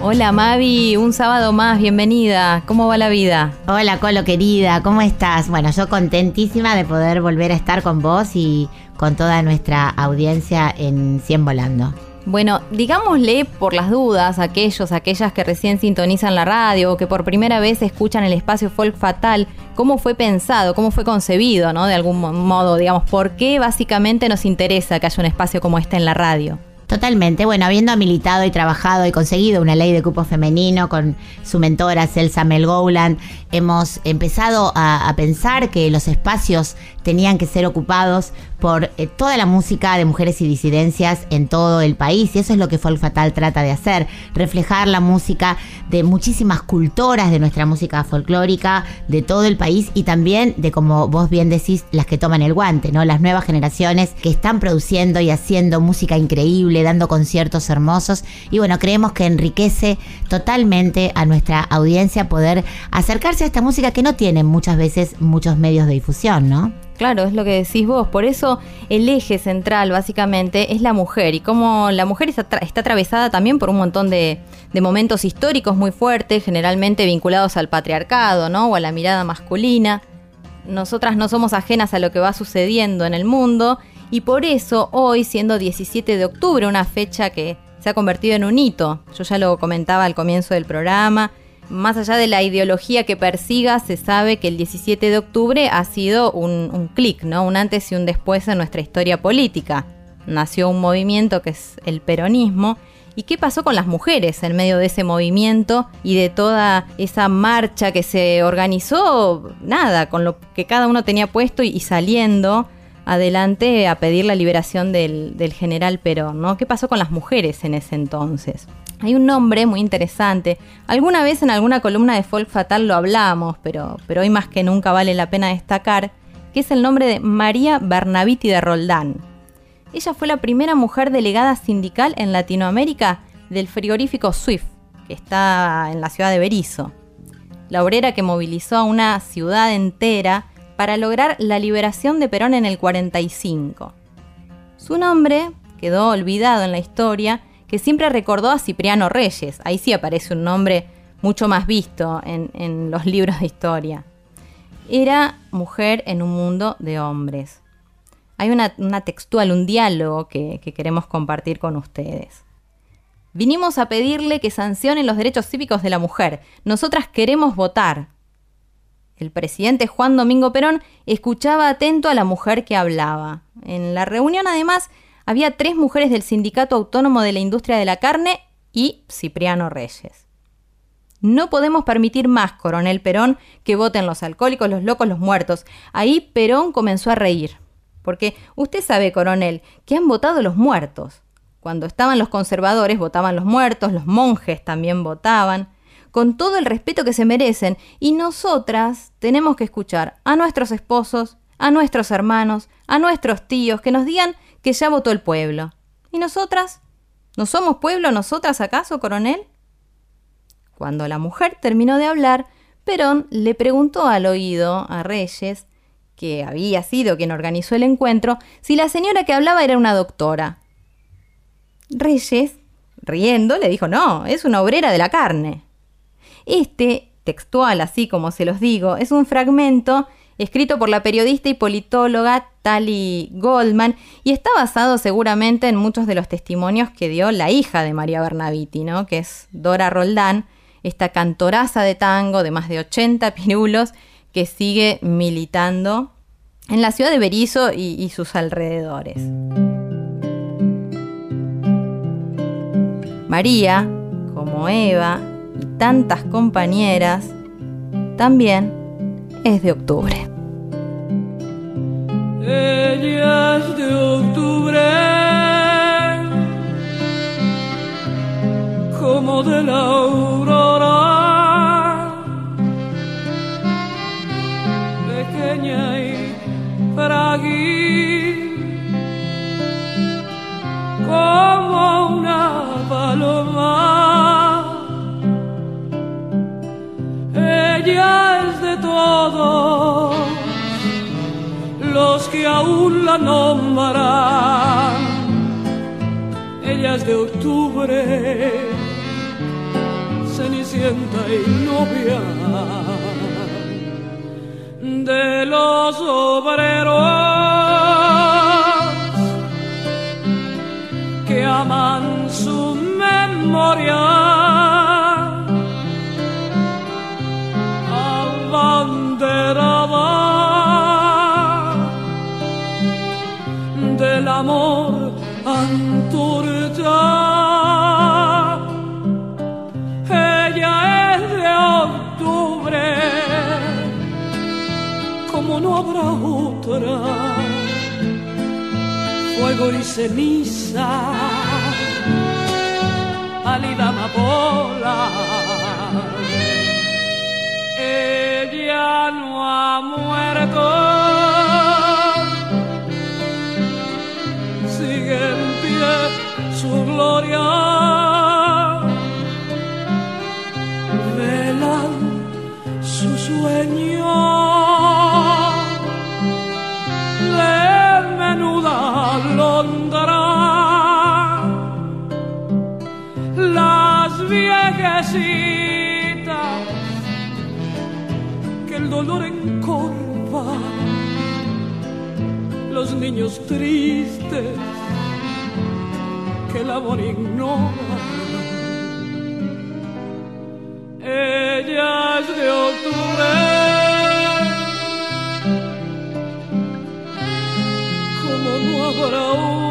Hola Mavi, un sábado más, bienvenida. ¿Cómo va la vida? Hola Colo querida, ¿cómo estás? Bueno, yo contentísima de poder volver a estar con vos y con toda nuestra audiencia en 100 Volando. Bueno, digámosle por las dudas a aquellos, aquellas que recién sintonizan la radio o que por primera vez escuchan el espacio Folk Fatal, cómo fue pensado, cómo fue concebido, ¿no? De algún mo- modo, digamos, por qué básicamente nos interesa que haya un espacio como este en la radio. Totalmente, bueno, habiendo militado y trabajado y conseguido una ley de cupo femenino con su mentora Celsa Melgouland, hemos empezado a, pensar que los espacios tenían que ser ocupados por eh, toda la música de mujeres y disidencias en todo el país y eso es lo que Folk Fatal trata de hacer, reflejar la música de muchísimas cultoras de nuestra música folclórica de todo el país y también de como vos bien decís las que toman el guante, ¿no? Las nuevas generaciones que están produciendo y haciendo música increíble, dando conciertos hermosos y bueno, creemos que enriquece totalmente a nuestra audiencia poder acercarse a esta música que no tiene muchas veces muchos medios de difusión, ¿no? Claro, es lo que decís vos. Por eso el eje central, básicamente, es la mujer. Y como la mujer está, está atravesada también por un montón de, de momentos históricos muy fuertes, generalmente vinculados al patriarcado, ¿no? O a la mirada masculina. Nosotras no somos ajenas a lo que va sucediendo en el mundo. Y por eso, hoy, siendo 17 de octubre, una fecha que se ha convertido en un hito. Yo ya lo comentaba al comienzo del programa. Más allá de la ideología que persiga, se sabe que el 17 de octubre ha sido un, clic, ¿no? Un antes y un después en nuestra historia política. Nació un movimiento que es el peronismo. ¿Y qué pasó con las mujeres en medio de ese movimiento y de toda esa marcha que se organizó? Nada, con lo que cada uno tenía puesto y saliendo adelante a pedir la liberación del, del general Perón, ¿no? ¿Qué pasó con las mujeres en ese entonces? Hay un nombre muy interesante. Alguna vez en alguna columna de Folk Fatal lo hablamos, pero, pero hoy más que nunca vale la pena destacar, que es el nombre de María Bernaviti de Roldán. Ella fue la primera mujer delegada sindical en Latinoamérica del frigorífico Swift, que está en la ciudad de Berizo. La obrera que movilizó a una ciudad entera para lograr la liberación de Perón en el 45. Su nombre quedó olvidado en la historia, que siempre recordó a Cipriano Reyes. Ahí sí aparece un nombre mucho más visto en, los libros de historia. Era mujer en un mundo de hombres. Hay una, una textual, un diálogo que, que queremos compartir con ustedes. Vinimos a pedirle que sancionen los derechos cívicos de la mujer. Nosotras queremos votar. El presidente Juan Domingo Perón escuchaba atento a la mujer que hablaba. En la reunión, además, había tres mujeres del Sindicato Autónomo de la Industria de la Carne y Cipriano Reyes. No podemos permitir más, coronel Perón, que voten los alcohólicos, los locos, los muertos. Ahí Perón comenzó a reír. Porque usted sabe, coronel, que han votado los muertos. Cuando estaban los conservadores, votaban los muertos, los monjes también votaban, con todo el respeto que se merecen, y nosotras tenemos que escuchar a nuestros esposos, a nuestros hermanos, a nuestros tíos, que nos digan que ya votó el pueblo. ¿Y nosotras? ¿No somos pueblo nosotras acaso, coronel? Cuando la mujer terminó de hablar, Perón le preguntó al oído a Reyes, que había sido quien organizó el encuentro, si la señora que hablaba era una doctora. Reyes, riendo, le dijo, no, es una obrera de la carne. Este, textual así como se los digo, es un fragmento escrito por la periodista y politóloga Tali Goldman y está basado seguramente en muchos de los testimonios que dio la hija de María Bernaviti, ¿no? que es Dora Roldán, esta cantoraza de tango de más de 80 pirulos que sigue militando en la ciudad de Berizo y, y sus alrededores. María, como Eva y tantas compañeras, también es de octubre. Ella es de octubre, como de la aurora, pequeña y frágil, como una paloma. los que aún la nombran. Ella es de octubre, cenicienta y novia de los obreros. Ceniza, pálida amapola ella no ha muerto. Sigue en pie su gloria. Niños tristes que el amor ignora. Ella es de octubre, como no habrá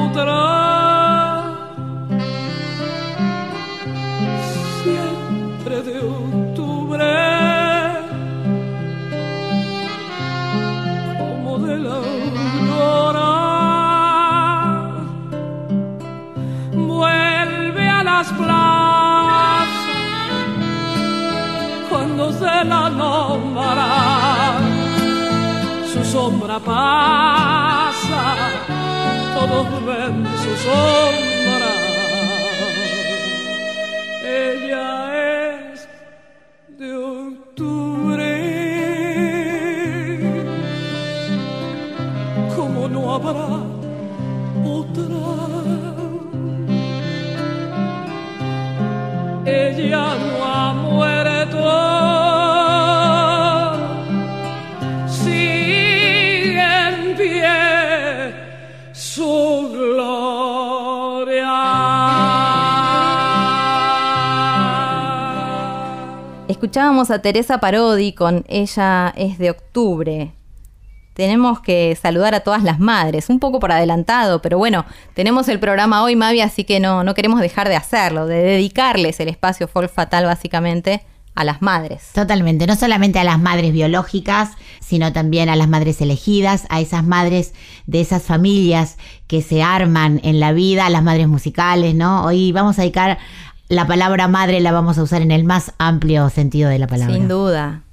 otra. Siempre de octubre. como de la sombra pasa, todos ven su sombra. Escuchábamos a Teresa Parodi con Ella es de octubre. Tenemos que saludar a todas las madres, un poco por adelantado, pero bueno, tenemos el programa hoy, Mavi, así que no, no queremos dejar de hacerlo, de dedicarles el espacio Folk Fatal básicamente a las madres. Totalmente, no solamente a las madres biológicas, sino también a las madres elegidas, a esas madres de esas familias que se arman en la vida, a las madres musicales, ¿no? Hoy vamos a dedicar la palabra madre, la vamos a usar en el más amplio sentido de la palabra. Sin duda.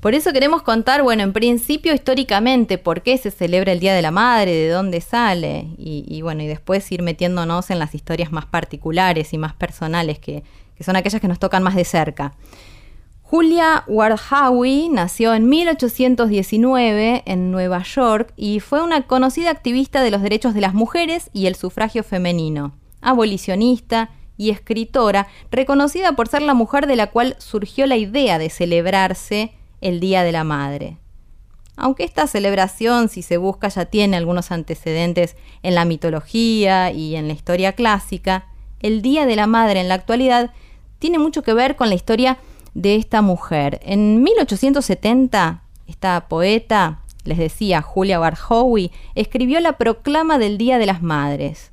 Por eso queremos contar, bueno, en principio históricamente, por qué se celebra el Día de la Madre, de dónde sale, y, bueno, y después ir metiéndonos en las historias más particulares y más personales, que, que son aquellas que nos tocan más de cerca. Julia Ward Howe nació en 1819 en Nueva York y fue una conocida activista de los derechos de las mujeres y el sufragio femenino, abolicionista y escritora, reconocida por ser la mujer de la cual surgió la idea de celebrarse el Día de la Madre. Aunque esta celebración, si se busca, ya tiene algunos antecedentes en la mitología y en la historia clásica, el Día de la Madre en la actualidad tiene mucho que ver con la historia de esta mujer. En 1870, esta poeta, les decía, Julia Barhowy, escribió la proclama del Día de las Madres.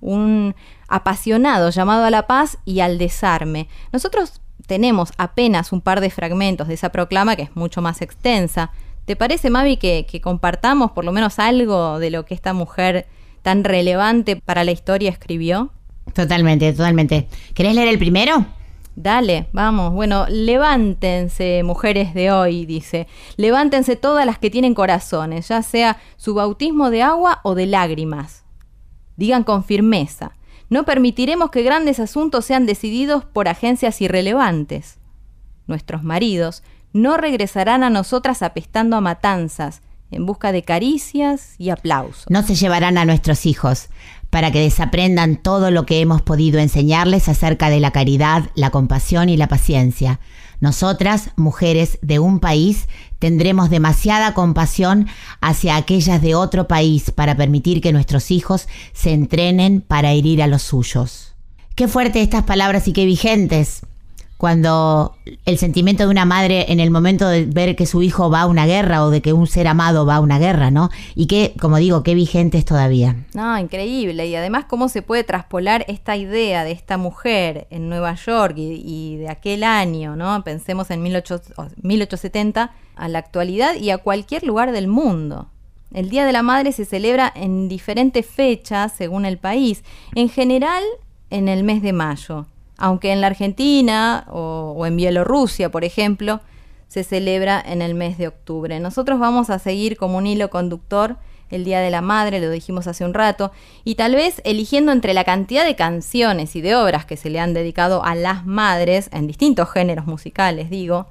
Un apasionado llamado a la paz y al desarme. Nosotros tenemos apenas un par de fragmentos de esa proclama que es mucho más extensa. ¿Te parece, Mavi, que, que compartamos por lo menos algo de lo que esta mujer tan relevante para la historia escribió? Totalmente, totalmente. ¿Querés leer el primero? Dale, vamos. Bueno, levántense, mujeres de hoy, dice. Levántense todas las que tienen corazones, ya sea su bautismo de agua o de lágrimas. Digan con firmeza. No permitiremos que grandes asuntos sean decididos por agencias irrelevantes. Nuestros maridos no regresarán a nosotras apestando a matanzas, en busca de caricias y aplausos. No se llevarán a nuestros hijos para que desaprendan todo lo que hemos podido enseñarles acerca de la caridad, la compasión y la paciencia. Nosotras, mujeres de un país, tendremos demasiada compasión hacia aquellas de otro país para permitir que nuestros hijos se entrenen para herir a los suyos. Qué fuerte estas palabras y qué vigentes cuando el sentimiento de una madre en el momento de ver que su hijo va a una guerra o de que un ser amado va a una guerra, ¿no? Y que, como digo, qué vigentes todavía. No, increíble. Y además cómo se puede traspolar esta idea de esta mujer en Nueva York y, y de aquel año, ¿no? Pensemos en 18 o 1870 a la actualidad y a cualquier lugar del mundo. El Día de la Madre se celebra en diferentes fechas según el país. En general, en el mes de mayo. Aunque en la Argentina o, en Bielorrusia, por ejemplo, se celebra en el mes de octubre. Nosotros vamos a seguir como un hilo conductor el Día de la Madre, lo dijimos hace un rato, y tal vez eligiendo entre la cantidad de canciones y de obras que se le han dedicado a las madres, en distintos géneros musicales, digo,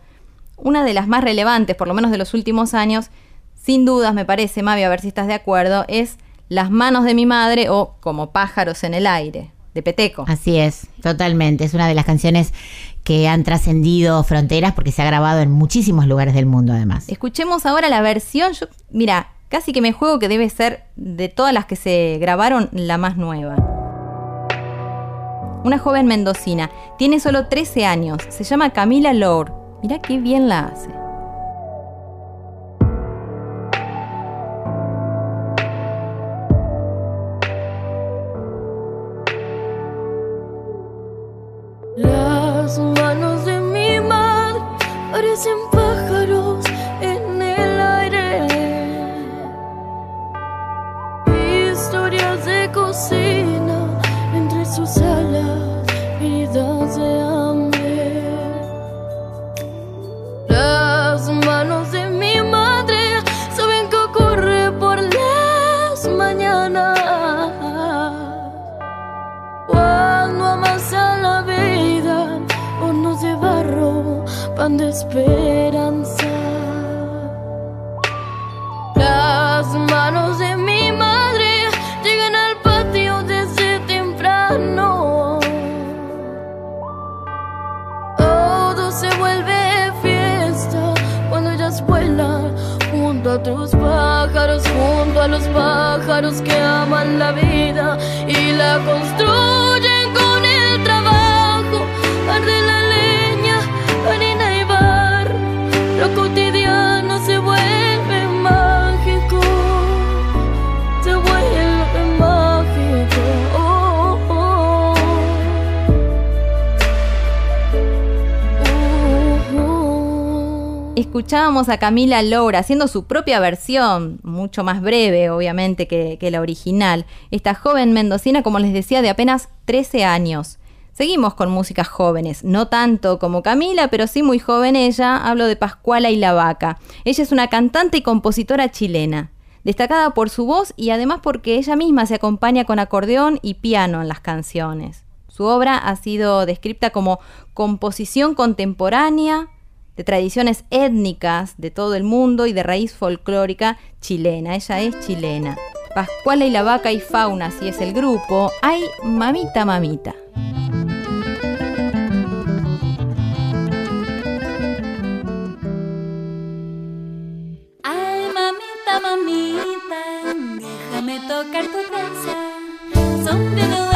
una de las más relevantes, por lo menos de los últimos años, sin dudas me parece, Mavi, a ver si estás de acuerdo, es Las manos de mi madre o Como pájaros en el aire, de Peteco. Así es, totalmente. Es una de las canciones que han trascendido fronteras porque se ha grabado en muchísimos lugares del mundo además. Escuchemos ahora la versión, yo, mira, casi que me juego que debe ser de todas las que se grabaron la más nueva. Una joven mendocina, tiene solo 13 años, se llama Camila Lour. Mira qué bien la hace. Las manos de mi madre parecen pan de esperanza. Las manos de mi madre llegan al patio desde temprano. Todo se vuelve fiesta cuando ellas vuelan junto a tus pájaros, junto a los pájaros que aman la vida Escuchábamos a Camila Lour haciendo su propia versión, mucho más breve obviamente que, que la original. Esta joven mendocina, como les decía, de apenas 13 años. Seguimos con músicas jóvenes, no tanto como Camila, pero sí muy joven ella. Hablo de Pascuala y la Vaca. Ella es una cantante y compositora chilena, destacada por su voz y además porque ella misma se acompaña con acordeón y piano en las canciones. Su obra ha sido descrita como composición contemporánea de tradiciones étnicas de todo el mundo y de raíz folclórica chilena. Ella es chilena. Pascuala y la Vaca y Fauna, así es el grupo. Ay, mamita, mamita. Ay, mamita, mamita, déjame tocar tu casa. Sombrero y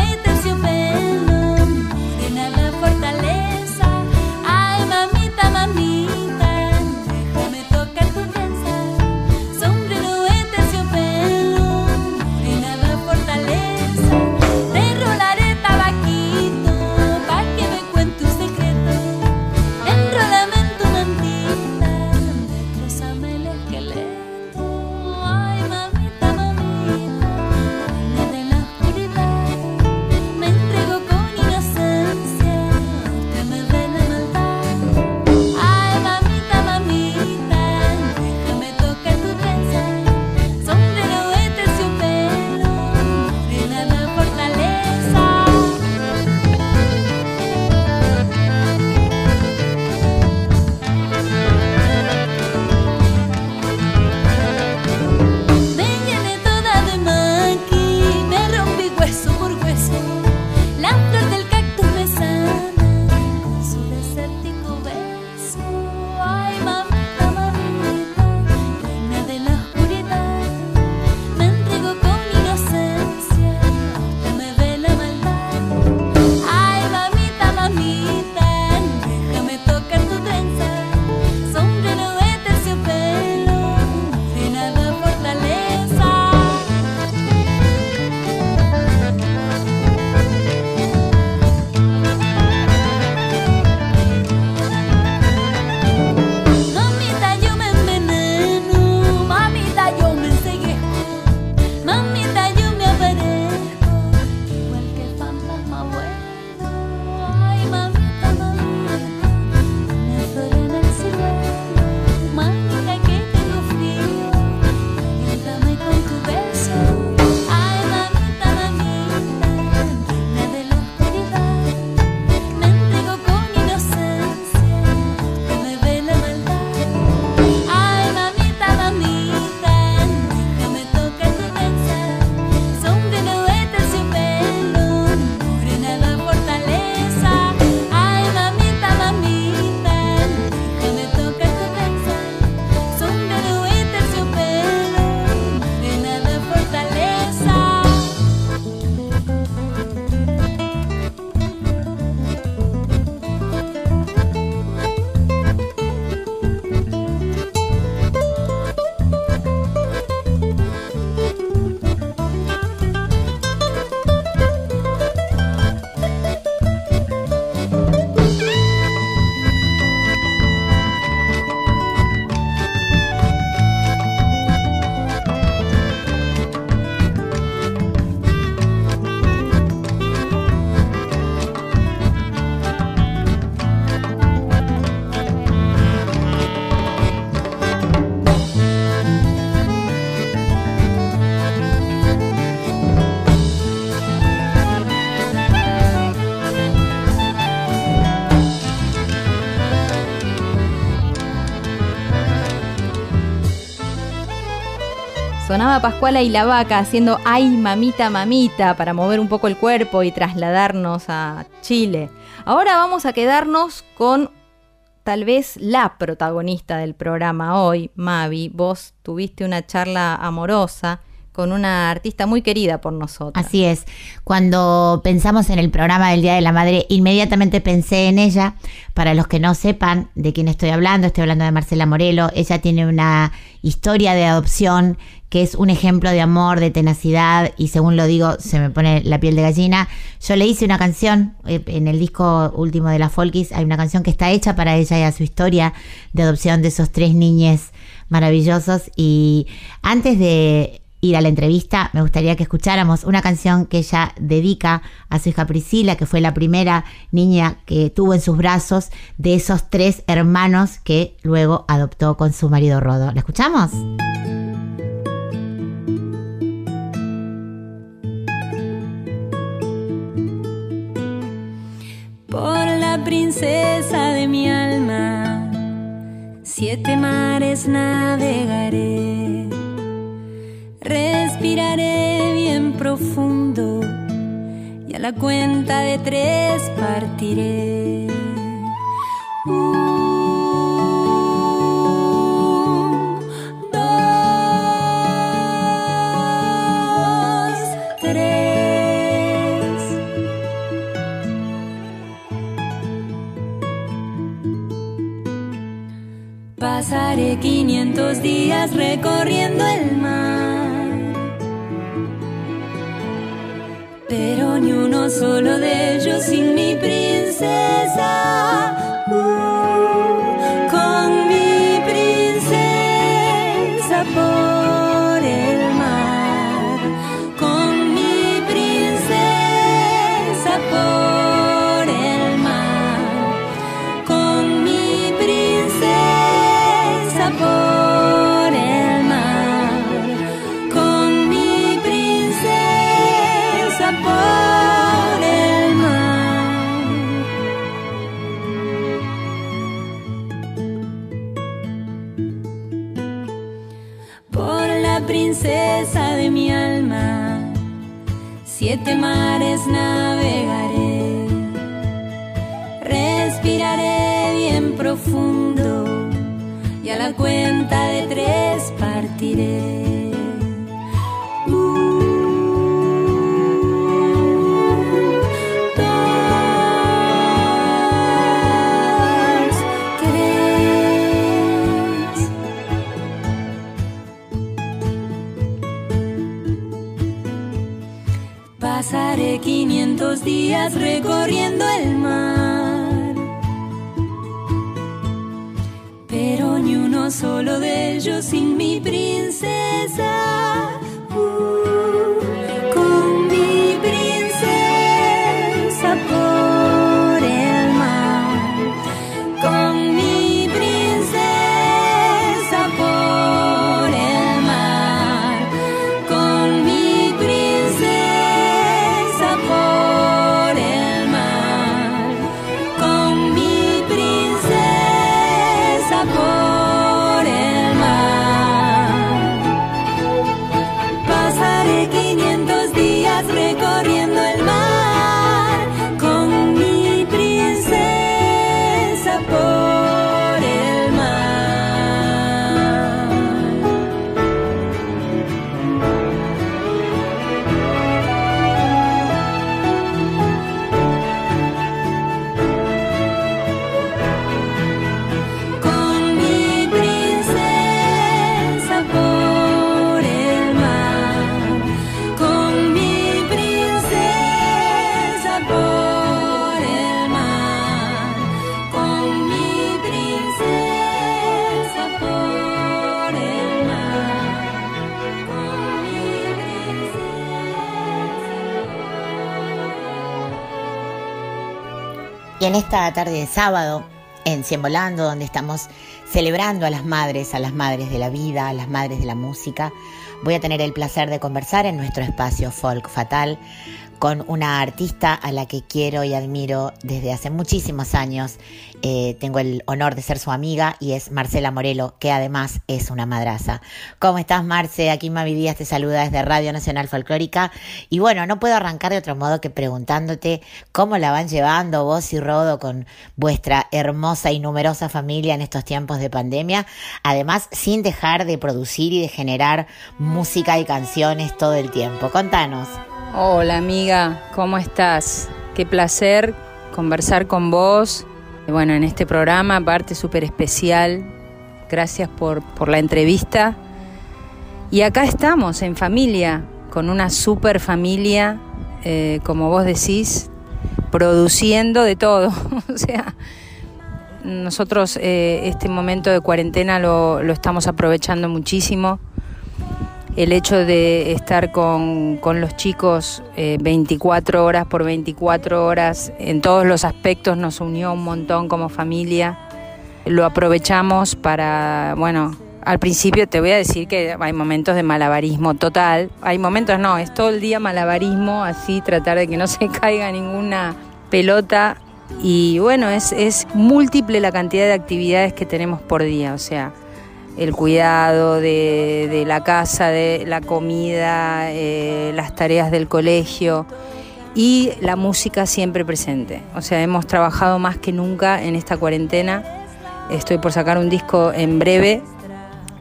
Sonaba Pascuala y la vaca haciendo ay mamita mamita para mover un poco el cuerpo y trasladarnos a Chile. Ahora vamos a quedarnos con tal vez la protagonista del programa hoy, Mavi. Vos tuviste una charla amorosa con una artista muy querida por nosotros. Así es. Cuando pensamos en el programa del Día de la Madre, inmediatamente pensé en ella. Para los que no sepan de quién estoy hablando, estoy hablando de Marcela Morelo. Ella tiene una historia de adopción que es un ejemplo de amor, de tenacidad y según lo digo, se me pone la piel de gallina. Yo le hice una canción eh, en el disco último de la Folkis, hay una canción que está hecha para ella y a su historia de adopción de esos tres niñes maravillosos y antes de ir a la entrevista, me gustaría que escucháramos una canción que ella dedica a su hija Priscila, que fue la primera niña que tuvo en sus brazos de esos tres hermanos que luego adoptó con su marido Rodo. ¿La escuchamos? por la princesa de mi alma, siete mares navegaré, respiraré bien profundo y a la cuenta de tres partiré. Dos. Pasaré 500 días recorriendo el mar, pero ni uno solo de ellos sin mi princesa. De mi alma, siete mares navegaré respiraré bien profundo y a la cuenta de tres partiré. 500 días recorriendo el mar, pero ni uno solo de ellos sin mi princesa. Y en esta tarde de sábado, en Cien Volando, donde estamos celebrando a las madres, a las madres de la vida, a las madres de la música, voy a tener el placer de conversar en nuestro espacio Folk Fatal con una artista a la que quiero y admiro desde hace muchísimos años. Eh, tengo el honor de ser su amiga y es Marcela Morelo, que además es una madraza. ¿Cómo estás, Marce? Aquí Mavi Díaz te saluda desde Radio Nacional Folclórica. Y bueno, no puedo arrancar de otro modo que preguntándote cómo la van llevando vos y Rodo con vuestra hermosa y numerosa familia en estos tiempos de pandemia. Además, sin dejar de producir y de generar música y canciones todo el tiempo. Contanos. Hola amiga, ¿cómo estás? Qué placer conversar con vos. Bueno, en este programa, aparte súper especial. Gracias por, por la entrevista. Y acá estamos en familia, con una super familia, eh, como vos decís, produciendo de todo. o sea, nosotros eh, este momento de cuarentena lo, lo estamos aprovechando muchísimo el hecho de estar con, con los chicos eh, 24 horas por 24 horas en todos los aspectos nos unió un montón como familia. Lo aprovechamos para, bueno, al principio te voy a decir que hay momentos de malabarismo total. Hay momentos no, es todo el día malabarismo, así tratar de que no se caiga ninguna pelota. Y bueno, es, es múltiple la cantidad de actividades que tenemos por día, o sea, el cuidado de, de la casa, de la comida, eh, las tareas del colegio y la música siempre presente. O sea, hemos trabajado más que nunca en esta cuarentena. Estoy por sacar un disco en breve.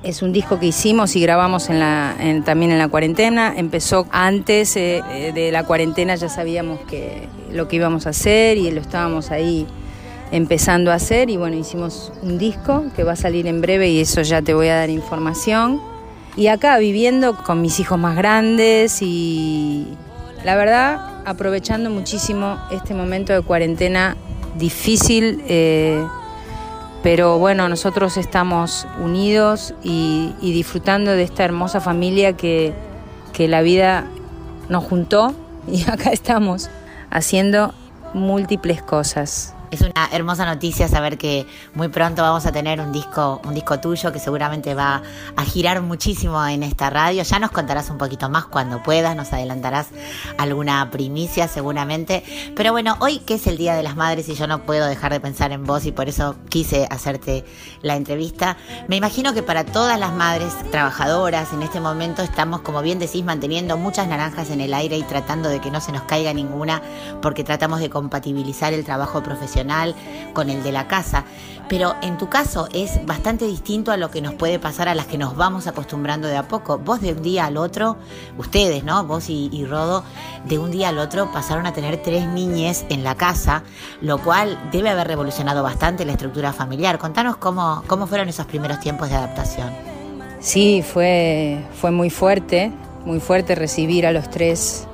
Es un disco que hicimos y grabamos en la, en- también en la cuarentena. Empezó antes eh, eh, de la cuarentena, ya sabíamos que lo que íbamos a hacer y lo estábamos ahí empezando a hacer y bueno, hicimos un disco que va a salir en breve y eso ya te voy a dar información. Y acá viviendo con mis hijos más grandes y la verdad aprovechando muchísimo este momento de cuarentena difícil, eh, pero bueno, nosotros estamos unidos y, y disfrutando de esta hermosa familia que, que la vida nos juntó y acá estamos haciendo múltiples cosas. Es una hermosa noticia saber que muy pronto vamos a tener un disco, un disco tuyo que seguramente va a girar muchísimo en esta radio. Ya nos contarás un poquito más cuando puedas, nos adelantarás alguna primicia seguramente. Pero bueno, hoy que es el Día de las Madres y yo no puedo dejar de pensar en vos y por eso quise hacerte la entrevista. Me imagino que para todas las madres trabajadoras en este momento estamos, como bien decís, manteniendo muchas naranjas en el aire y tratando de que no se nos caiga ninguna porque tratamos de compatibilizar el trabajo profesional con el de la casa. Pero en tu caso es bastante distinto a lo que nos puede pasar a las que nos vamos acostumbrando de a poco. Vos de un día al otro, ustedes, ¿no? Vos y, Rodo, de un día al otro pasaron a tener tres niñes en la casa, lo cual debe haber revolucionado bastante la estructura familiar. Contanos cómo, cómo fueron esos primeros tiempos de adaptación. Sí, fue, fue muy fuerte, muy fuerte recibir a los tres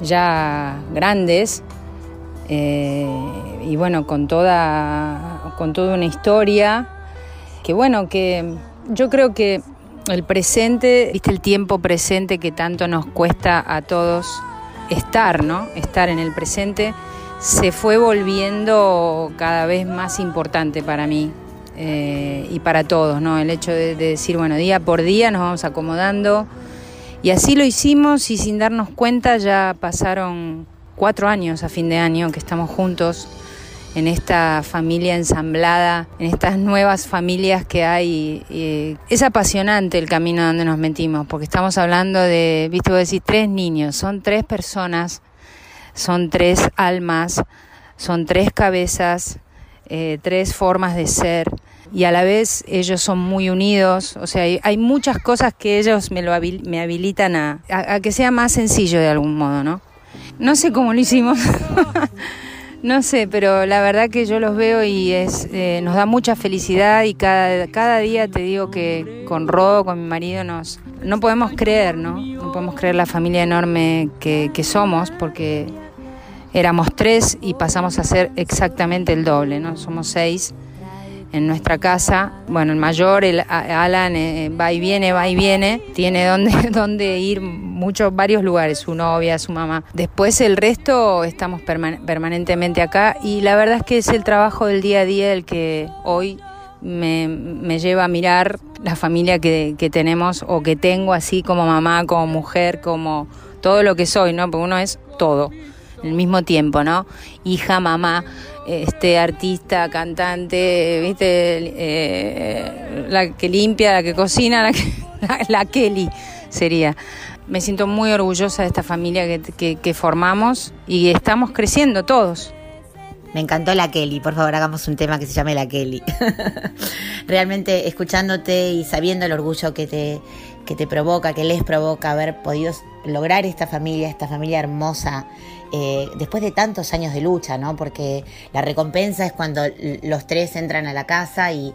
ya grandes eh, y bueno, con toda, con toda una historia que bueno, que yo creo que el presente, viste el tiempo presente que tanto nos cuesta a todos estar, ¿no? Estar en el presente se fue volviendo cada vez más importante para mí eh, y para todos, ¿no? El hecho de, de decir, bueno, día por día nos vamos acomodando y así lo hicimos y sin darnos cuenta ya pasaron cuatro años a fin de año que estamos juntos en esta familia ensamblada, en estas nuevas familias que hay. eh, es apasionante el camino donde nos metimos, porque estamos hablando de, viste, vos decís, tres niños, son tres personas, son tres almas, son tres cabezas, eh, tres formas de ser. Y a la vez ellos son muy unidos, o sea, hay, muchas cosas que ellos me, lo habil- me habilitan a que sea más sencillo de algún modo, ¿no? No sé cómo lo hicimos. No sé, pero la verdad que yo los veo y es eh, nos da mucha felicidad y cada, cada día te digo que con Rodo, con mi marido, nos no podemos creer, ¿no? No podemos creer la familia enorme que, que somos porque éramos tres y pasamos a ser exactamente el doble, ¿no? Somos seis en nuestra casa. Bueno, el mayor, el Alan, eh, va y viene, va y viene. Tiene donde, donde ir muchos, varios lugares, su novia, su mamá. Después el resto estamos perman- permanentemente acá y la verdad es que es el trabajo del día a día el que hoy me, me lleva a mirar la familia que, que tenemos o que tengo así como mamá, como mujer, como todo lo que soy, ¿no? Porque uno es todo al mismo tiempo, ¿no? Hija, mamá, este artista, cantante, viste, Eh, la que limpia, la que cocina, la, Kelly sería. Me siento muy orgullosa de esta familia que, que- que formamos y estamos creciendo todos. Me encantó la Kelly, por favor hagamos un tema que se llame la Kelly. Realmente escuchándote y sabiendo el orgullo que te, que te provoca, que les provoca haber podido lograr esta familia, esta familia hermosa, eh, después de tantos años de lucha, ¿no? Porque la recompensa es cuando los tres entran a la casa y,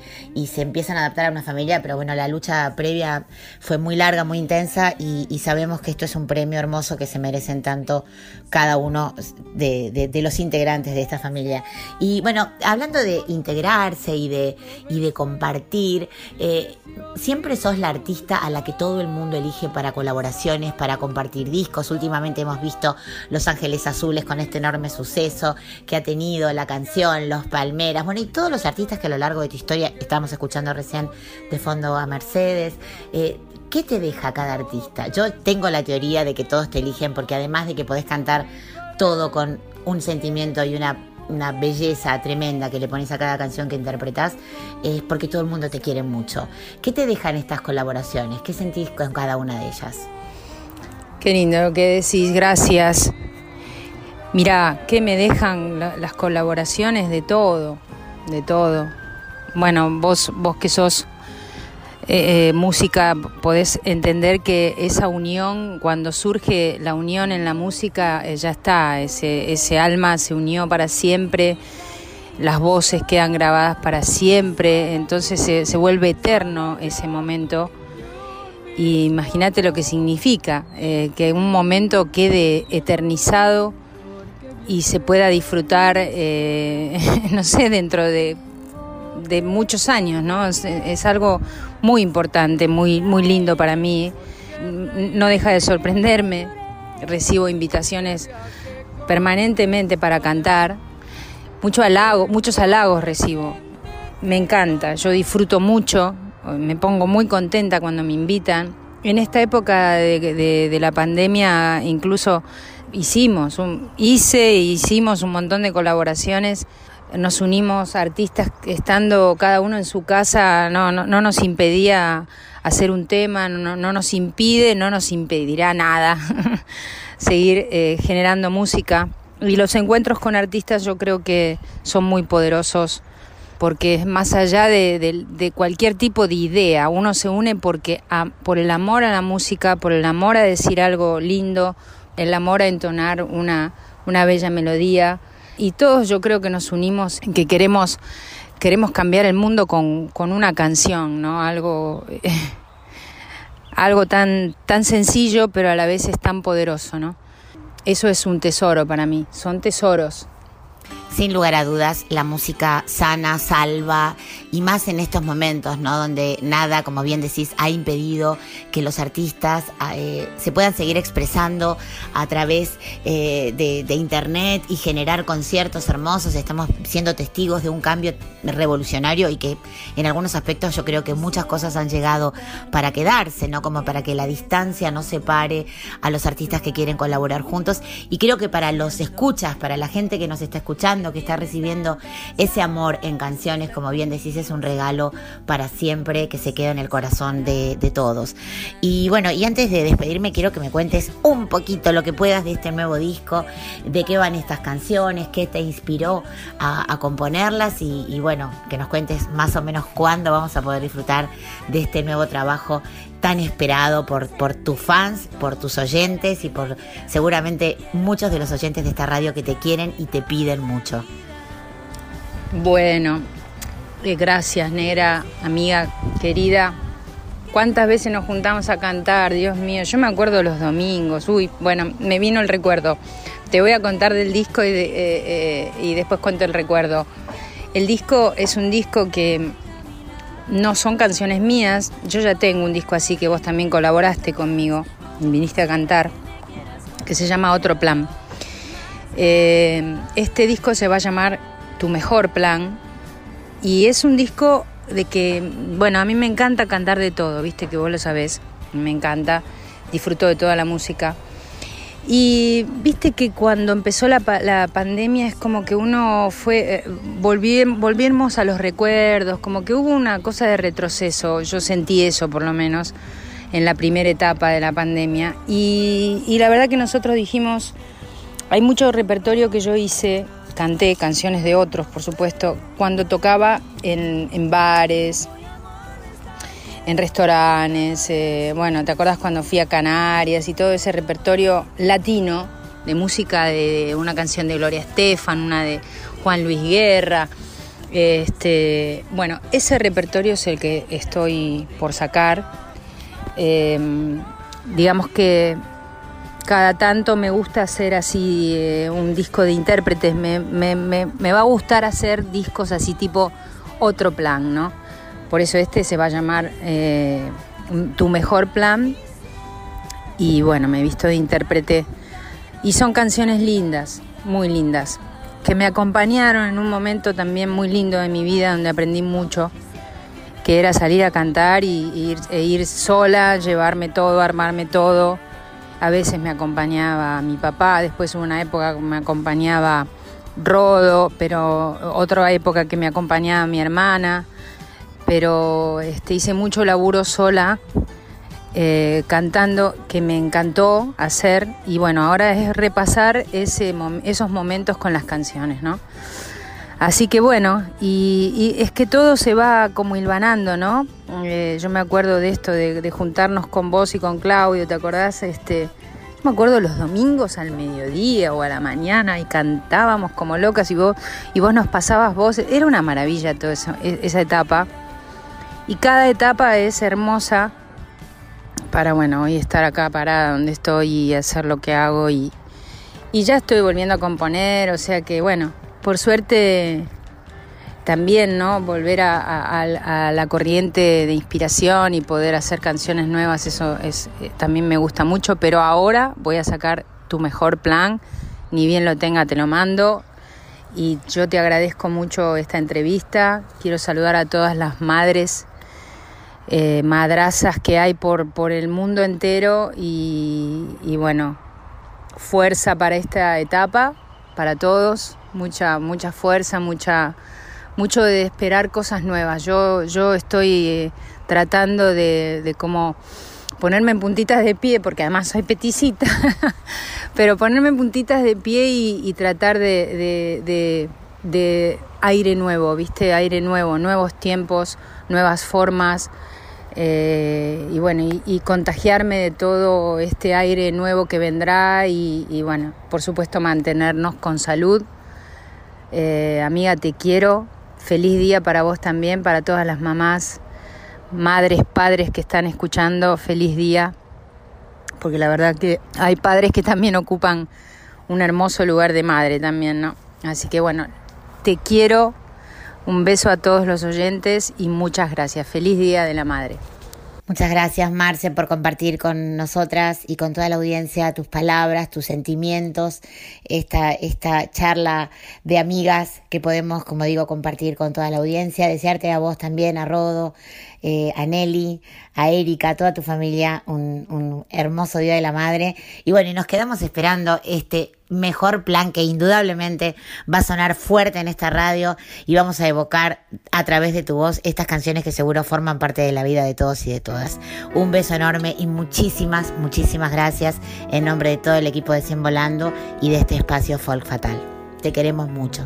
se empiezan a adaptar a una familia, pero bueno, la lucha previa fue muy larga, muy intensa y, sabemos que esto es un premio hermoso que se merecen tanto cada uno de, los integrantes de esta familia. Y bueno, hablando de integrarse y de, y de compartir, eh, siempre sos la artista a la que todo el mundo elige para colaboraciones, para compartir discos. Últimamente hemos visto Los Ángeles Azules con este enorme suceso que ha tenido la canción, Los Palmeras, bueno, y todos los artistas que a lo largo de tu historia, estábamos escuchando recién de fondo a Mercedes. eh, ¿Qué te deja cada artista? Yo tengo la teoría de que todos te eligen porque además de que podés cantar todo con un sentimiento y una, una belleza tremenda que le pones a cada canción que interpretás, es porque todo el mundo te quiere mucho. ¿Qué te dejan estas colaboraciones? ¿Qué sentís con cada una de ellas? Qué lindo lo que decís, gracias. Mirá, ¿qué me dejan la- las colaboraciones de todo? De todo. Bueno, vos, vos que sos eh, eh, música, podés entender que esa unión, cuando surge la unión en la música, eh, ya está, ese, ese alma se unió para siempre, las voces quedan grabadas para siempre, entonces se, se vuelve eterno ese momento. Imagínate lo que significa eh, que un momento quede eternizado y se pueda disfrutar, eh, no sé, dentro de, de muchos años, ¿no? Es, algo muy importante, muy, muy lindo para mí. No deja de sorprenderme. Recibo invitaciones permanentemente para cantar. Mucho halago, muchos halagos recibo. Me encanta, yo disfruto mucho, me pongo muy contenta cuando me invitan. En esta época de la pandemia incluso hicimos, un- hice e hicimos un montón de colaboraciones. Nos unimos artistas estando cada uno en su casa, no, no, no nos impedía hacer un tema, no, no nos impide, no nos impedirá nada seguir eh, generando música. Y los encuentros con artistas yo creo que son muy poderosos porque es más allá de, de- cualquier tipo de idea. Uno se une porque a- por el amor a la música, por el amor a decir algo lindo, el amor a entonar una, una bella melodía. Y todos yo creo que nos unimos en que queremos, queremos cambiar el mundo con, con una canción, ¿no? Algo, algo tan, tan sencillo, pero a la vez es tan poderoso, ¿no? Eso es un tesoro para mí, son tesoros. Sin lugar a dudas, la música sana, salva, y más en estos momentos, ¿no? Donde nada, como bien decís, ha impedido que los artistas eh, se puedan seguir expresando a través eh, de, de internet y generar conciertos hermosos. Estamos siendo testigos de un cambio revolucionario y que en algunos aspectos yo creo que muchas cosas han llegado para quedarse, ¿no? Como para que la distancia no separe a los artistas que quieren colaborar juntos. Y creo que para los escuchas, para la gente que nos está escuchando, que está recibiendo ese amor en canciones, como bien decís, es un regalo para siempre que se queda en el corazón de, todos. Y bueno, y antes de despedirme, quiero que me cuentes un poquito lo que puedas de este nuevo disco, de qué van estas canciones, qué te inspiró a, componerlas y, y bueno, que nos cuentes más o menos cuándo vamos a poder disfrutar de este nuevo trabajo tan esperado por, por tus fans, por tus oyentes y por seguramente muchos de los oyentes de esta radio que te quieren y te piden mucho. Bueno, gracias, negra, amiga querida. ¿Cuántas veces nos juntamos a cantar? Dios mío, yo me acuerdo los domingos. Uy, bueno, me vino el recuerdo. Te voy a contar del disco y, eh, eh, después cuento el recuerdo. El disco es un disco que no son canciones mías. Yo ya tengo un disco así que vos también colaboraste conmigo, viniste a cantar, que se llama Otro Plan. Eh, este disco se va a llamar Tu Mejor Plan y es un disco de que, bueno, a mí me encanta cantar de todo, viste que vos lo sabés, me encanta, disfruto de toda la música. Y viste que cuando empezó la, la pandemia es como que uno fue, eh, volví- volvimos a los recuerdos, como que hubo una cosa de retroceso, yo sentí eso por lo menos en la primera etapa de la pandemia. Y la verdad que nosotros dijimos, hay mucho repertorio que yo hice, canté canciones de otros, por supuesto, cuando tocaba en, bares, en restaurantes, eh, bueno, ¿te acuerdas cuando fui a Canarias y todo ese repertorio latino de música de una canción de Gloria Estefan, una de Juan Luis Guerra? Este, bueno, ese repertorio es el que estoy por sacar. Eh, digamos que cada tanto me gusta hacer así eh, un disco de intérpretes, me, va a gustar hacer discos así tipo otro plan, ¿no? Por eso este se va a llamar eh, Tu Mejor Plan y bueno, me he visto de intérprete y son canciones lindas, muy lindas, que me acompañaron en un momento también muy lindo de mi vida donde aprendí mucho que era salir a cantar y, y ir, e ir sola, llevarme todo, armarme todo. A veces me acompañaba mi papá, después hubo una época que me acompañaba Rodo, pero otra época que me acompañaba mi hermana. Pero este, hice mucho laburo sola, eh, cantando, que me encantó hacer. Y bueno, ahora es repasar ese, esos momentos con las canciones, ¿no? Así que bueno, y, es que todo se va como hilvanando, ¿no? Eh, yo me acuerdo de esto, de, de juntarnos con vos y con Claudio, ¿te acordás? Este, yo me acuerdo los domingos al mediodía o a la mañana y cantábamos como locas y vos, y vos nos pasabas vos. Era una maravilla toda eso, e- esa etapa. Y cada etapa es hermosa para, bueno, hoy estar acá parada donde estoy y hacer lo que hago y ya estoy volviendo a componer, o sea que bueno, por suerte también, ¿no? Volver a, la corriente de inspiración y poder hacer canciones nuevas, eso es, eh, también me gusta mucho, pero ahora voy a sacar tu mejor plan, ni bien lo tenga, te lo mando. Y yo te agradezco mucho esta entrevista. Quiero saludar a todas las madres, eh, madrazas que hay por, el mundo entero y bueno, fuerza para esta etapa, para todos, mucha, mucha fuerza, mucha, mucho de esperar cosas nuevas. Yo, yo estoy eh, tratando de, de ponerme en puntitas de pie, porque además soy peticita, pero ponerme en puntitas de pie y, y tratar de, de- de- de aire nuevo, ¿viste? Aire nuevo, nuevos tiempos, nuevas formas. eh, y bueno, y, y contagiarme de todo este aire nuevo que vendrá y, y bueno, por supuesto mantenernos con salud. Eh, amiga, te quiero. Feliz día para vos también, para todas las mamás, madres, padres que están escuchando. Feliz día. Porque la verdad que hay padres que también ocupan un hermoso lugar de madre también, ¿no? Así que bueno, te quiero. Un beso a todos los oyentes y muchas gracias. Feliz Día de la Madre. Muchas gracias, Marce, por compartir con nosotras y con toda la audiencia tus palabras, tus sentimientos, esta, esta charla de amigas que podemos, como digo, compartir con toda la audiencia. Desearte a vos también, a Rodo, eh, a Nelly, a Erika, a toda tu familia, un, un hermoso Día de la Madre. Y bueno, y nos quedamos esperando este mejor plan que indudablemente va a sonar fuerte en esta radio y vamos a evocar a través de tu voz estas canciones que seguro forman parte de la vida de todos y de todas. Un beso enorme y muchísimas, muchísimas gracias en nombre de todo el equipo de Cien Volando y de este espacio Folk Fatal. Te queremos mucho.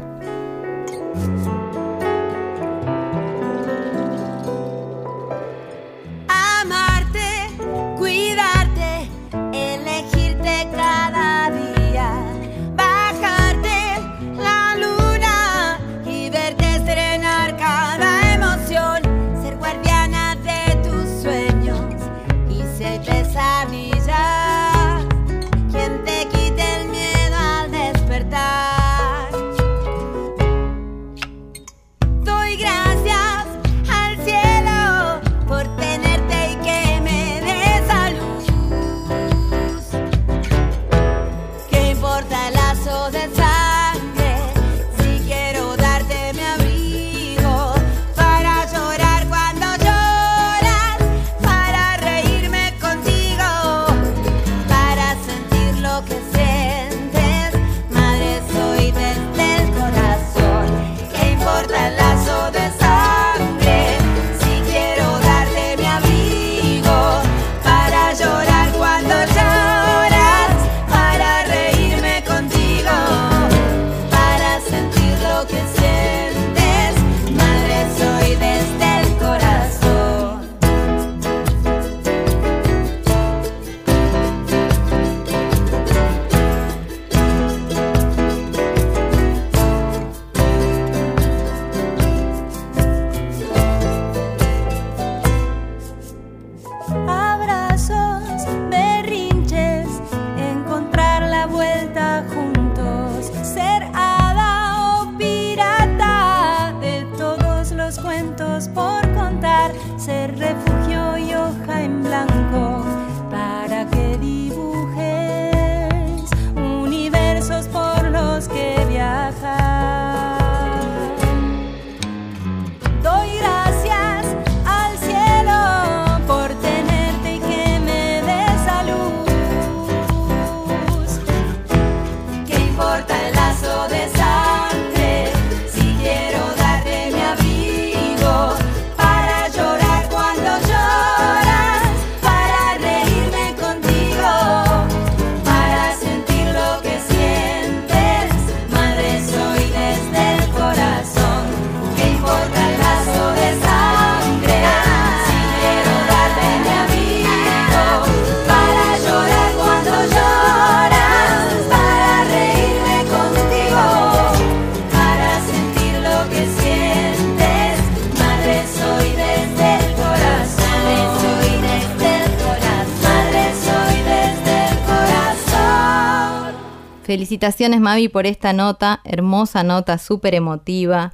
Felicitaciones, Mavi, por esta nota, hermosa nota, súper emotiva.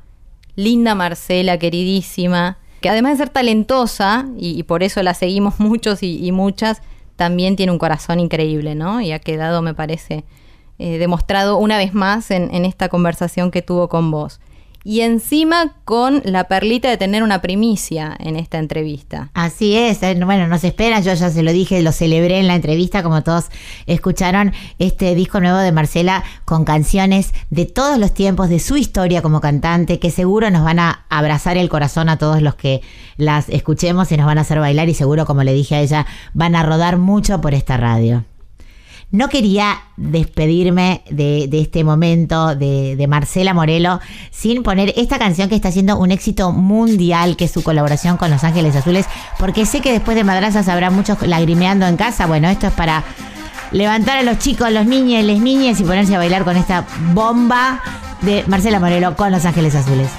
Linda Marcela, queridísima, que además de ser talentosa, y, por eso la seguimos muchos y, muchas, también tiene un corazón increíble, ¿no? Y ha quedado, me parece, eh, demostrado una vez más en esta conversación que tuvo con vos. Y encima con la perlita de tener una primicia en esta entrevista. Así es, eh, bueno, nos esperan, yo ya se lo dije, lo celebré en la entrevista, como todos escucharon, este disco nuevo de Marcela con canciones de todos los tiempos, de su historia como cantante, que seguro nos van a abrazar el corazón a todos los que las escuchemos y nos van a hacer bailar y seguro, como le dije a ella, van a rodar mucho por esta radio. No quería despedirme de, este momento de, de Marcela Morelo sin poner esta canción que está haciendo un éxito mundial, que es su colaboración con Los Ángeles Azules, porque sé que después de Madrazas habrá muchos lagrimeando en casa. Bueno, esto es para levantar a los chicos, los niños, las niñas y ponerse a bailar con esta bomba de Marcela Morelo con Los Ángeles Azules.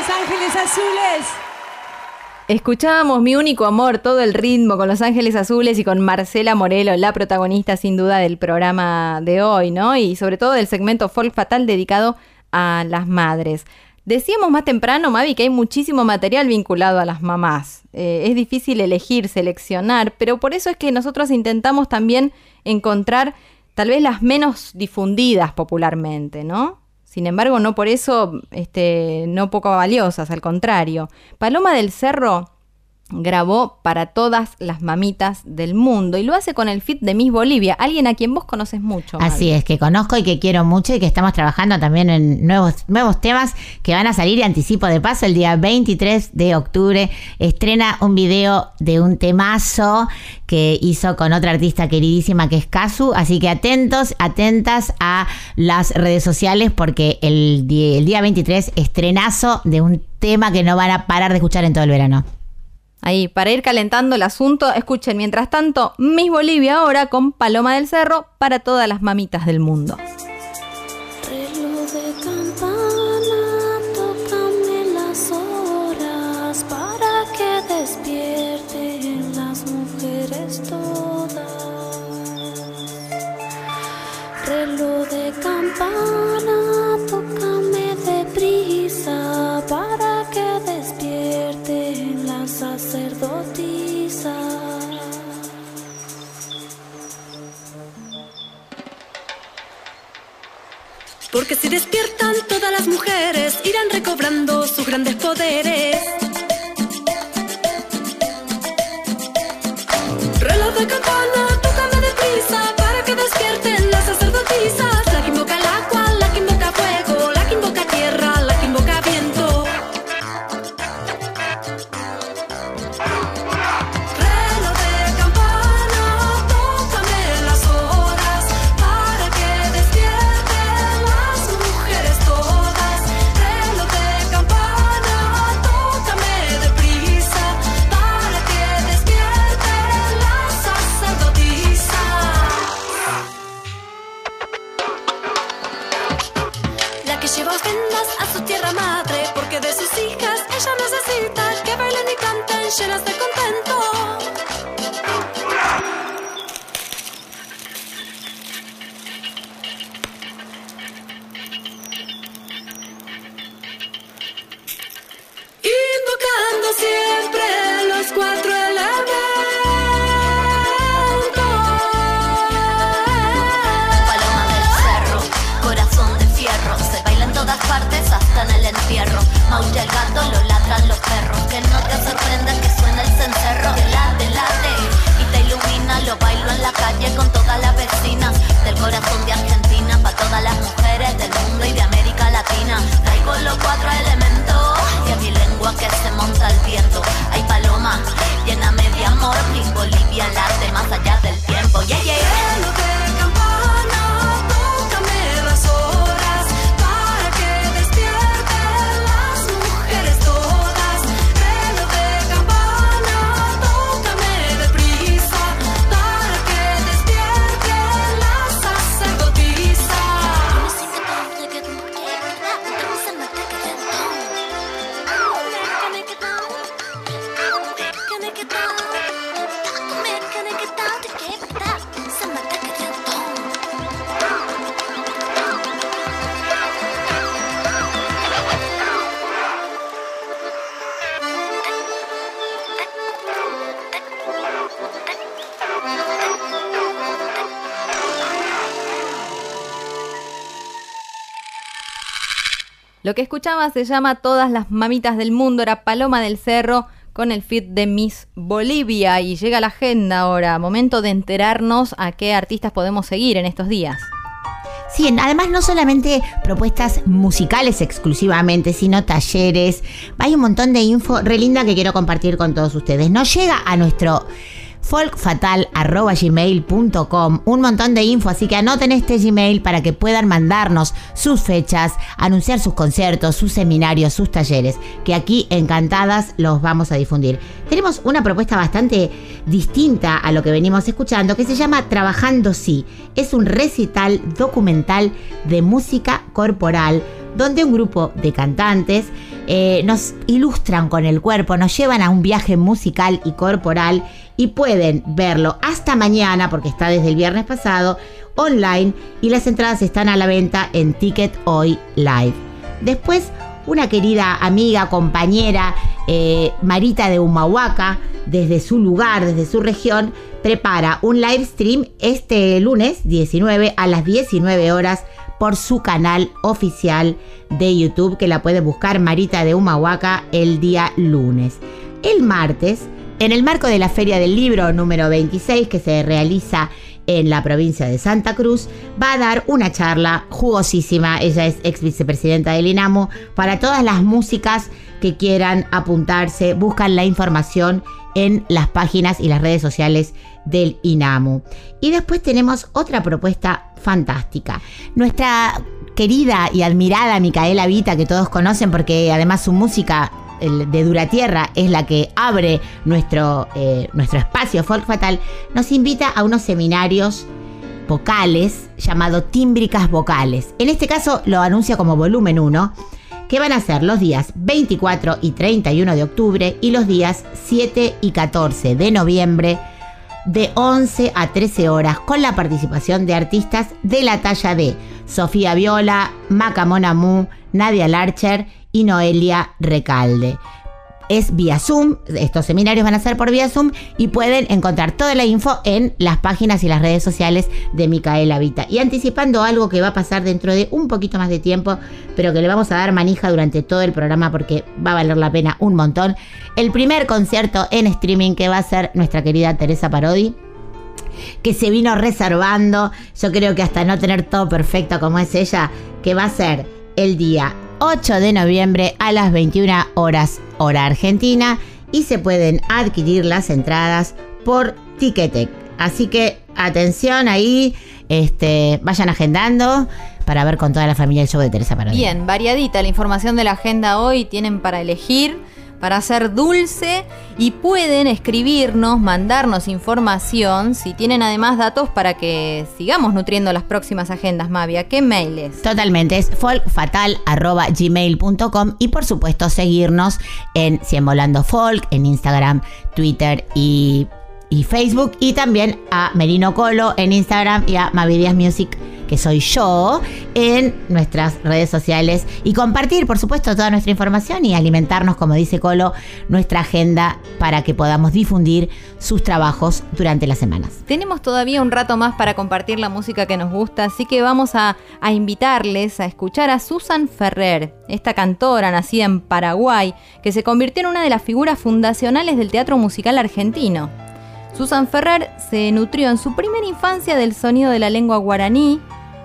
Gracias, Ángeles Azules. Escuchábamos Mi Único Amor, todo el ritmo con Los Ángeles Azules y con Marcela Morelo, la protagonista sin duda del programa de hoy, ¿no? Y sobre todo del segmento Folk Fatal dedicado a las madres. Decíamos más temprano, Mavi, que hay muchísimo material vinculado a las mamás. Eh, es difícil elegir, seleccionar, pero por eso es que nosotros intentamos también encontrar tal vez las menos difundidas popularmente, ¿no? Sin embargo, no por eso este, no poco valiosas, al contrario. Paloma del Cerro grabó para todas las mamitas del mundo y lo hace con el fit de Miss Bolivia, alguien a quien vos conoces mucho. Así es, que conozco y que quiero mucho y que estamos trabajando también en nuevos, nuevos temas que van a salir y anticipo de paso el día 23 de octubre. Estrena un video de un temazo que hizo con otra artista queridísima que es Kazu. Así que atentos, atentas a las redes sociales porque el, el día 23 estrenazo de un tema que no van a parar de escuchar en todo el verano. Ahí, para ir calentando el asunto, escuchen mientras tanto Miss Bolivia ahora con Paloma del Cerro para todas las mamitas del mundo. Reloj de campana, tócame las horas para que despierten las mujeres todas. Reloj de campana, sacerdotisas. Porque si despiertan todas las mujeres irán recobrando sus grandes poderes. Reloj de campana, tócame deprisa para que despierten las sacerdotisas. Lo que escuchaba se llama Todas las mamitas del mundo, era Paloma del Cerro con el feed de Miss Bolivia y llega la agenda ahora, momento de enterarnos a qué artistas podemos seguir en estos días. Sí, además no solamente propuestas musicales exclusivamente, sino talleres. Hay un montón de info re linda que quiero compartir con todos ustedes. Nos llega a nuestro folkfatal.gmail.com un montón de info, así que anoten este Gmail para que puedan mandarnos sus fechas, anunciar sus conciertos, sus seminarios, sus talleres, que aquí encantadas los vamos a difundir. Tenemos una propuesta bastante distinta a lo que venimos escuchando que se llama Trabajando Sí. Es un recital documental de música corporal donde un grupo de cantantes eh, nos ilustran con el cuerpo, nos llevan a un viaje musical y corporal y pueden verlo hasta mañana, porque está desde el viernes pasado, online y las entradas están a la venta en Ticket Hoy Live. Después, una querida amiga, compañera, eh, Marita de Humahuaca, desde su lugar, desde su región, prepara un live stream este lunes 19 a las 19 horas por su canal oficial de YouTube que la puede buscar Marita de Humahuaca el día lunes. El martes, en el marco de la Feria del Libro número 26 que se realiza en la provincia de Santa Cruz, va a dar una charla jugosísima. Ella es ex vicepresidenta del INAMO. Para todas las músicas que quieran apuntarse, buscan la información en las páginas y las redes sociales del INAMU. Y después tenemos otra propuesta fantástica. Nuestra querida y admirada Micaela Vita, que todos conocen porque además su música de Dura Tierra es la que abre nuestro, eh, nuestro espacio Folk Fatal, nos invita a unos seminarios vocales llamado Tímbricas Vocales. En este caso lo anuncia como volumen 1, que van a ser los días 24 y 31 de octubre y los días 7 y 14 de noviembre de 11 a 13 horas con la participación de artistas de la talla de Sofía Viola, Maca Monamu, Nadia Larcher y Noelia Recalde. es vía Zoom. Estos seminarios van a ser por vía Zoom y pueden encontrar toda la info en las páginas y las redes sociales de Micaela Vita. Y anticipando algo que va a pasar dentro de un poquito más de tiempo, pero que le vamos a dar manija durante todo el programa porque va a valer la pena un montón. El primer concierto en streaming que va a ser nuestra querida Teresa Parodi que se vino reservando, yo creo que hasta no tener todo perfecto como es ella, que va a ser el día 8 de noviembre a las 21 horas hora argentina y se pueden adquirir las entradas por Ticketek. Así que atención ahí, este, vayan agendando para ver con toda la familia el show de Teresa Parodi. Bien, variadita la información de la agenda hoy, tienen para elegir, para hacer dulce y pueden escribirnos, mandarnos información si tienen además datos para que sigamos nutriendo las próximas agendas, Mavia. ¿Qué mails? Totalmente, es folkfatal.gmail.com y por supuesto seguirnos en Cien Volando Folk, en Instagram, Twitter y, y Facebook y también a Merino Colo en Instagram y a Mavidias Music que soy yo, en nuestras redes sociales y compartir, por supuesto, toda nuestra información y alimentarnos, como dice Colo, nuestra agenda para que podamos difundir sus trabajos durante las semanas. Tenemos todavía un rato más para compartir la música que nos gusta, así que vamos a, a invitarles a escuchar a Susan Ferrer, esta cantora nacida en Paraguay, que se convirtió en una de las figuras fundacionales del teatro musical argentino. Susan Ferrer se nutrió en su primera infancia del sonido de la lengua guaraní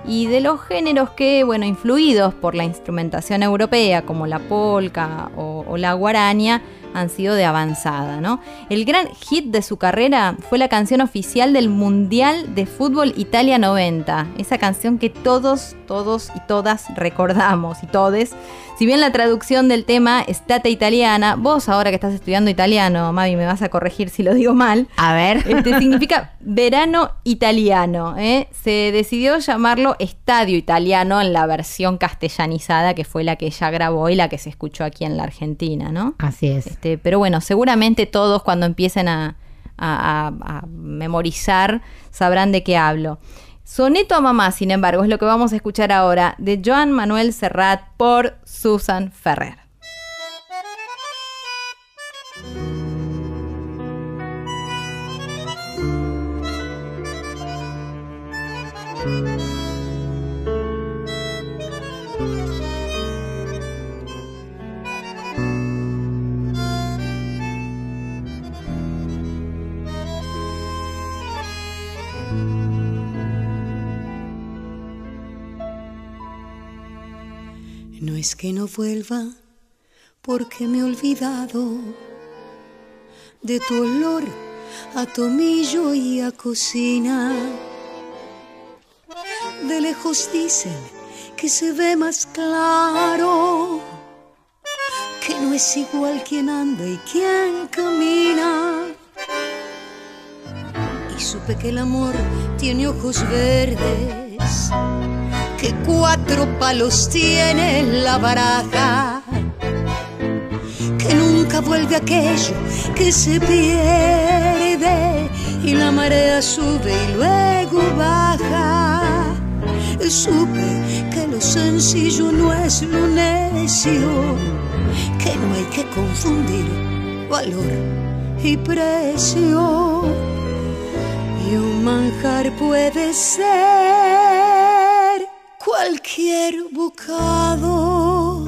y de los géneros que, bueno, influidos por la instrumentación europea, como la polka o, o la guarania, han sido de avanzada, ¿no? El gran hit de su carrera fue la canción oficial del Mundial de Fútbol Italia 90, esa canción que todos, todos y todas recordamos y todes. Si bien la traducción del tema Estate Italiana, vos ahora que estás estudiando italiano, Mavi, me vas a corregir si lo digo mal. A ver. Este significa verano italiano. ¿eh? Se decidió llamarlo Estadio Italiano en la versión castellanizada, que fue la que ella grabó y la que se escuchó aquí en la Argentina, ¿no? Así es. Este, pero bueno, seguramente todos cuando empiecen a, a- a- a memorizar sabrán de qué hablo. Soneto a mamá, sin embargo, es lo que vamos a escuchar ahora, de Joan Manuel Serrat por Susan Ferrer. No es que no vuelva porque me he olvidado de tu olor a tomillo y a cocina. De lejos dicen que se ve más claro, que no es igual quien anda y quien camina. Y supe que el amor tiene ojos verdes que cuatro palos tiene la baraja, que nunca vuelve aquello que se pierde y la marea sube y luego baja. Supe que lo sencillo no es lo necio, que no hay que confundir valor y precio. Y un manjar puede ser cualquier bocado.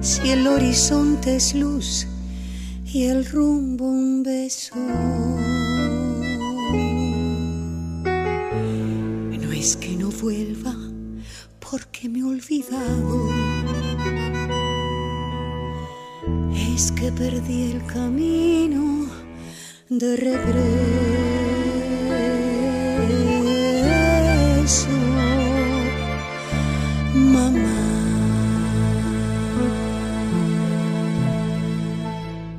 Si el horizonte es luz y el rumbo un beso. No es que no vuelva porque me he olvidado. Es que perdí el camino de regreso.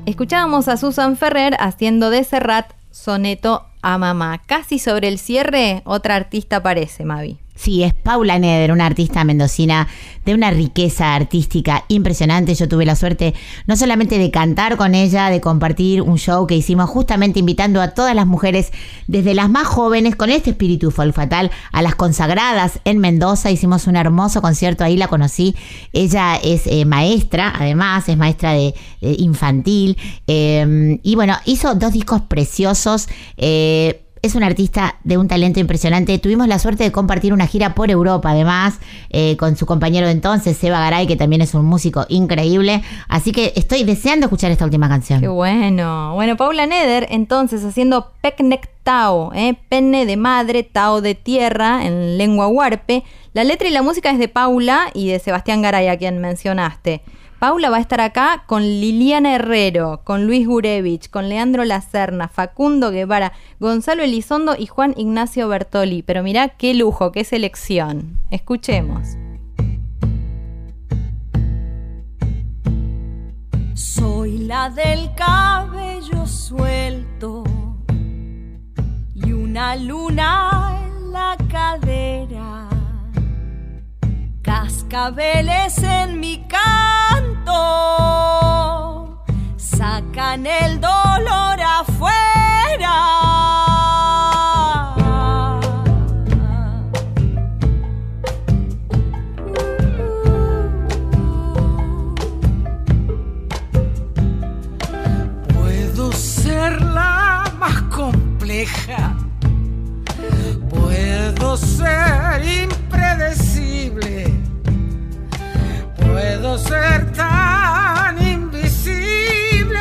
Escuchábamos a Susan Ferrer haciendo de Serrat soneto a mamá. Casi sobre el cierre, otra artista aparece, Mavi. Sí, es Paula Neder, una artista mendocina de una riqueza artística impresionante. Yo tuve la suerte no solamente de cantar con ella, de compartir un show que hicimos justamente invitando a todas las mujeres, desde las más jóvenes, con este espíritu fatal, a las consagradas en Mendoza. Hicimos un hermoso concierto, ahí la conocí. Ella es eh, maestra, además, es maestra de, de infantil. eh, y bueno, hizo dos discos preciosos. eh, es una artista de un talento impresionante. Tuvimos la suerte de compartir una gira por Europa, además, eh, con su compañero de entonces, Seba Garay, que también es un músico increíble. Así que estoy deseando escuchar esta última canción. Qué bueno. Bueno, Paula Neder, entonces, haciendo Pecnec Tao, ¿eh? penne de madre, Tao de tierra, en lengua huarpe. La letra y la música es de Paula y de Sebastián Garay, a quien mencionaste. Paula va a estar acá con Liliana Herrero, con Luis Gurevich, con Leandro Lacerna, Facundo Guevara, Gonzalo Elizondo y Juan Ignacio Bertoli. Pero mirá qué lujo, qué selección. Escuchemos. Soy la del cabello suelto y una luna en la cadera. Cascabeles en mi canto sacan el dolor afuera. Puedo ser la más compleja. Puedo ser impredecible. Puedo ser tan invisible.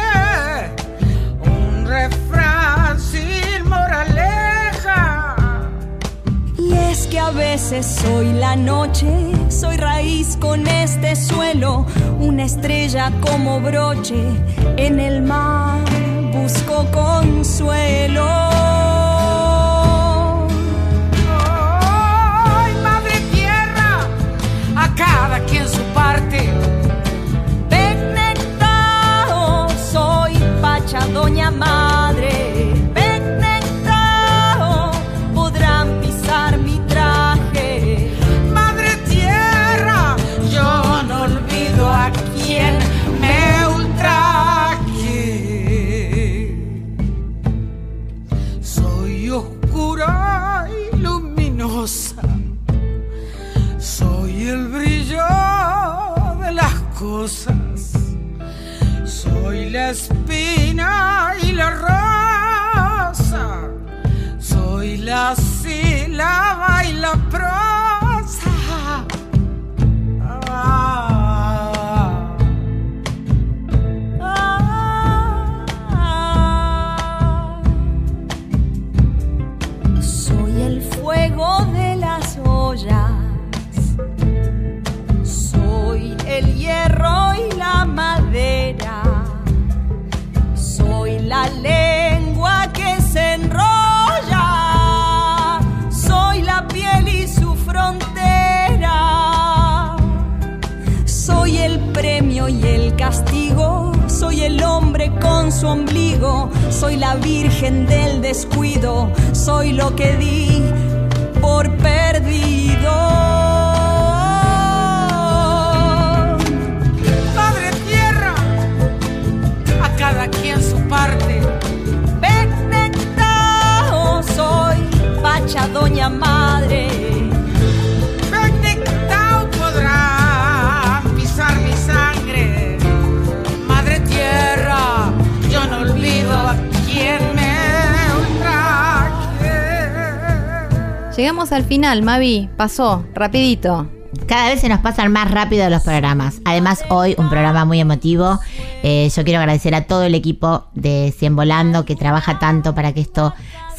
Un refrán sin moraleja. Y es que a veces soy la noche, soy raíz con este suelo, una estrella como broche en el mar, busco consuelo. ¡Ay, madre tierra! A cada quien parte. Pecnectao, soy Pacha Doña Madre. Y la rosa. Soy la sílaba y la prosa. Con su ombligo. Soy la virgen del descuido. Soy lo que di por perdido. Madre tierra, a cada quien su parte. Soy Pacha Doña Madre. Llegamos al final, Mavi. Pasó, rapidito. Cada vez se nos pasan más rápido los programas. Además, hoy un programa muy emotivo. Eh, yo quiero agradecer a todo el equipo de Cien Volando que trabaja tanto para que esto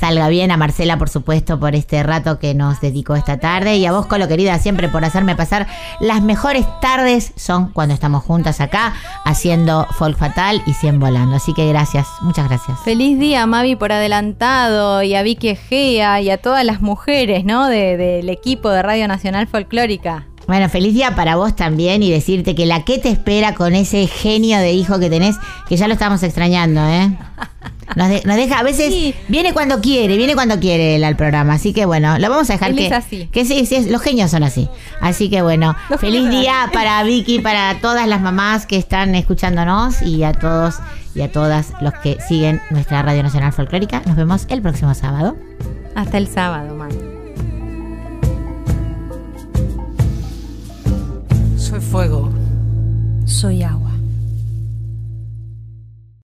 salga bien. A Marcela, por supuesto, por este rato que nos dedicó esta tarde. Y a vos, Colo, querida, siempre por hacerme pasar las mejores tardes son cuando estamos juntas acá haciendo Folk Fatal y Cien Volando. Así que gracias, muchas gracias. Feliz día, Mavi, por adelantado, y a Vicky Egea, y a todas las mujeres, ¿no? De- del equipo de Radio Nacional Folclórica. Bueno, feliz día para vos también y decirte que la que te espera con ese genio de hijo que tenés, que ya lo estamos extrañando, ¿eh? Nos, de- nos deja, a veces Sí. viene cuando quiere, viene cuando quiere él al programa. Así que bueno, lo vamos a dejar Él que, es así. que sí, sí, los genios son así. Así que bueno, Los feliz día así. para Vicky, para todas las mamás que están escuchándonos y a todos y a todas los que siguen nuestra Radio Nacional Folclórica. Nos vemos el próximo sábado. Hasta el sábado, man. Soy fuego. Soy agua.